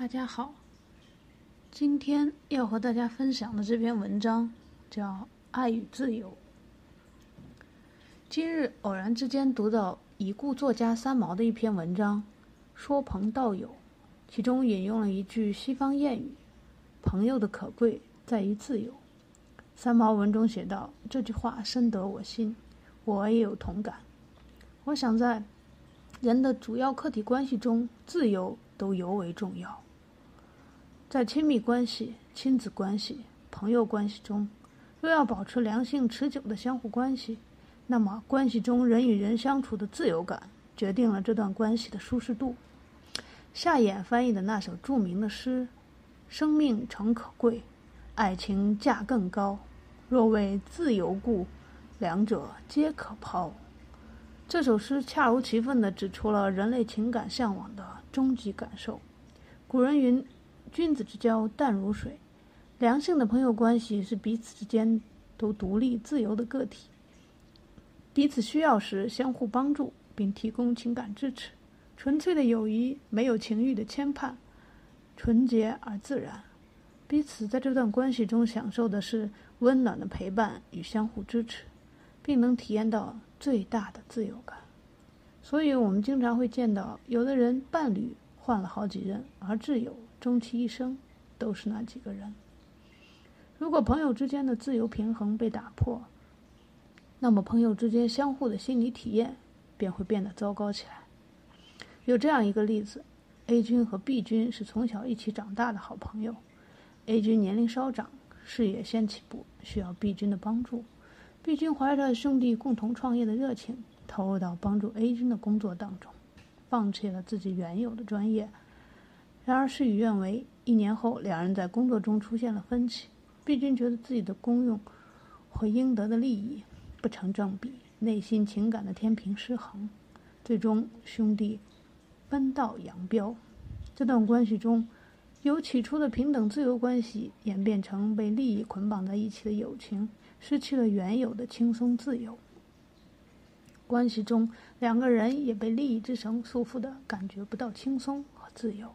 大家好，今天要和大家分享的这篇文章叫《爱与自由》。今日偶然之间读到已故作家三毛的一篇文章，说朋道友，其中引用了一句西方谚语：“朋友的可贵在于自由。”三毛文中写道：“这句话深得我心，我也有同感。我想在人的主要客体关系中，自由都尤为重要。”在亲密关系、亲子关系、朋友关系中，若要保持良性持久的相互关系，那么关系中人与人相处的自由感，决定了这段关系的舒适度。夏衍翻译的那首著名的诗：“生命诚可贵，爱情价更高。若为自由故，两者皆可抛。”这首诗恰如其分地指出了人类情感向往的终极感受。古人云。君子之交淡如水，良性的朋友关系是彼此之间都独立自由的个体，彼此需要时相互帮助并提供情感支持。纯粹的友谊没有情欲的牵绊，纯洁而自然。彼此在这段关系中享受的是温暖的陪伴与相互支持，并能体验到最大的自由感。所以，我们经常会见到有的人伴侣换了好几任，而挚友。终其一生，都是那几个人。如果朋友之间的自由平衡被打破，那么朋友之间相互的心理体验便会变得糟糕起来。有这样一个例子：A 君和 B 君是从小一起长大的好朋友。A 君年龄稍长，事业先起步，需要 B 君的帮助。B 君怀着兄弟共同创业的热情，投入到帮助 A 君的工作当中，放弃了自己原有的专业。然而事与愿违，一年后，两人在工作中出现了分歧。毕君觉得自己的功用和应得的利益不成正比，内心情感的天平失衡，最终兄弟分道扬镳。这段关系中，由起初的平等自由关系演变成被利益捆绑在一起的友情，失去了原有的轻松自由。关系中，两个人也被利益之绳束缚的感觉不到轻松和自由。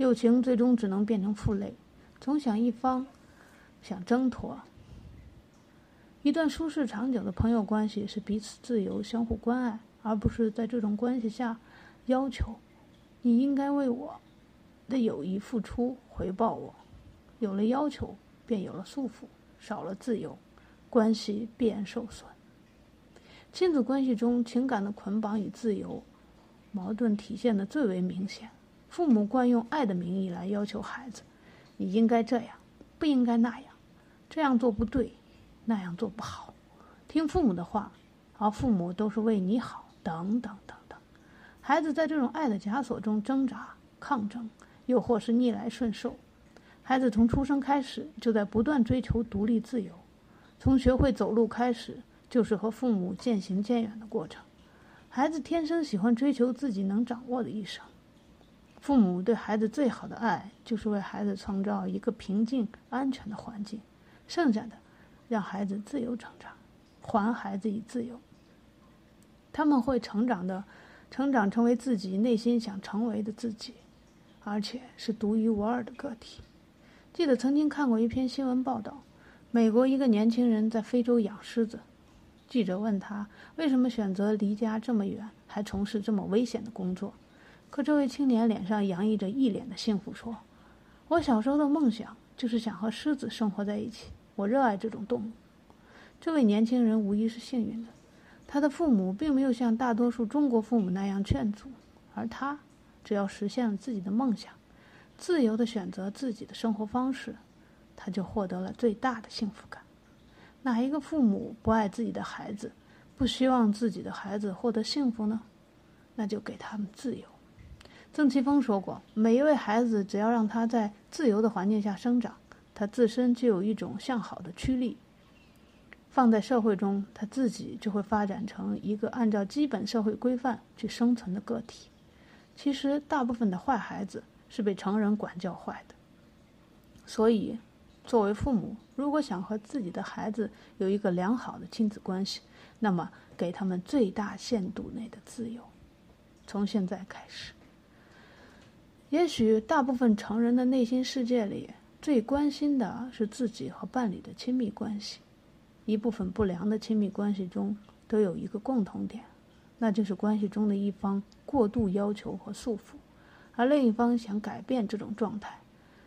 友情最终只能变成负累，总想一方想挣脱。一段舒适长久的朋友关系是彼此自由、相互关爱，而不是在这种关系下要求你应该为我的友谊付出回报我。有了要求，便有了束缚，少了自由，关系必然受损。亲子关系中情感的捆绑与自由矛盾体现的最为明显。父母惯用爱的名义来要求孩子：“你应该这样，不应该那样，这样做不对，那样做不好。”听父母的话，而父母都是为你好，等等等等。孩子在这种爱的枷锁中挣扎、抗争，又或是逆来顺受。孩子从出生开始就在不断追求独立自由，从学会走路开始就是和父母渐行渐远的过程。孩子天生喜欢追求自己能掌握的一生。父母对孩子最好的爱，就是为孩子创造一个平静、安全的环境，剩下的，让孩子自由成长，还孩子以自由。他们会成长的，成长成为自己内心想成为的自己，而且是独一无二的个体。记得曾经看过一篇新闻报道，美国一个年轻人在非洲养狮子，记者问他为什么选择离家这么远，还从事这么危险的工作。可这位青年脸上洋溢着一脸的幸福，说：“我小时候的梦想就是想和狮子生活在一起，我热爱这种动物。”这位年轻人无疑是幸运的，他的父母并没有像大多数中国父母那样劝阻，而他只要实现了自己的梦想，自由地选择自己的生活方式，他就获得了最大的幸福感。哪一个父母不爱自己的孩子，不希望自己的孩子获得幸福呢？那就给他们自由。曾奇峰说过：“每一位孩子，只要让他在自由的环境下生长，他自身就有一种向好的驱力。放在社会中，他自己就会发展成一个按照基本社会规范去生存的个体。其实，大部分的坏孩子是被成人管教坏的。所以，作为父母，如果想和自己的孩子有一个良好的亲子关系，那么给他们最大限度内的自由，从现在开始。”也许大部分成人的内心世界里，最关心的是自己和伴侣的亲密关系。一部分不良的亲密关系中都有一个共同点，那就是关系中的一方过度要求和束缚，而另一方想改变这种状态。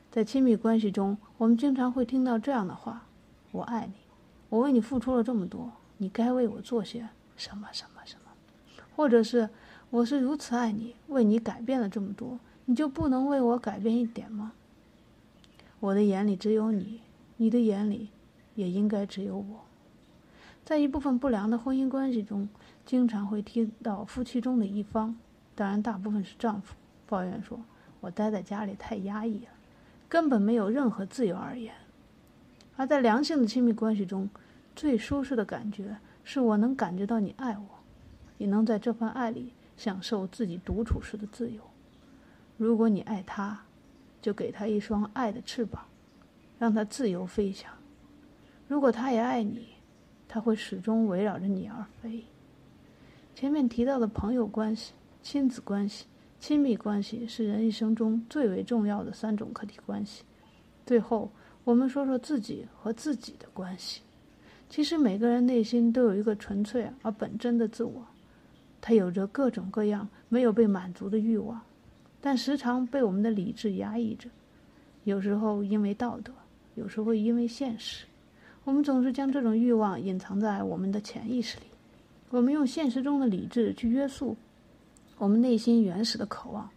在亲密关系中，我们经常会听到这样的话：“我爱你，我为你付出了这么多，你该为我做些什么什么什么。”或者是“我是如此爱你，为你改变了这么多。”你就不能为我改变一点吗？我的眼里只有你，你的眼里也应该只有我。在一部分不良的婚姻关系中，经常会听到夫妻中的一方，当然大部分是丈夫，抱怨说：“我待在家里太压抑了，根本没有任何自由而言。”而在良性的亲密关系中，最舒适的感觉是我能感觉到你爱我，也能在这份爱里享受自己独处时的自由。如果你爱他，就给他一双爱的翅膀，让他自由飞翔；如果他也爱你，他会始终围绕着你而飞。前面提到的朋友关系、亲子关系、亲密关系，是人一生中最为重要的三种客体关系。最后，我们说说自己和自己的关系。其实，每个人内心都有一个纯粹而本真的自我，他有着各种各样没有被满足的欲望。但时常被我们的理智压抑着，有时候因为道德，有时候因为现实，我们总是将这种欲望隐藏在我们的潜意识里。我们用现实中的理智去约束我们内心原始的渴望，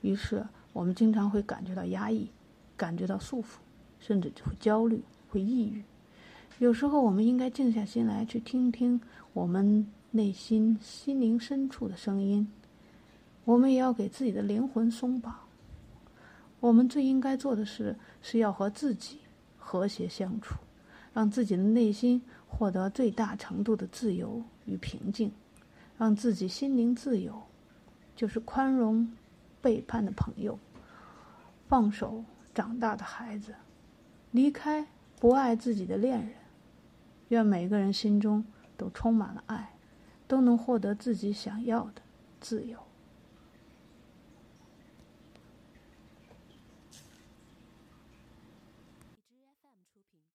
于是我们经常会感觉到压抑，感觉到束缚，甚至会焦虑、会抑郁。有时候，我们应该静下心来，去听听我们内心心灵深处的声音。我们也要给自己的灵魂松绑。我们最应该做的事，是要和自己和谐相处，让自己的内心获得最大程度的自由与平静，让自己心灵自由，就是宽容背叛的朋友，放手长大的孩子，离开不爱自己的恋人。愿每个人心中都充满了爱，都能获得自己想要的自由。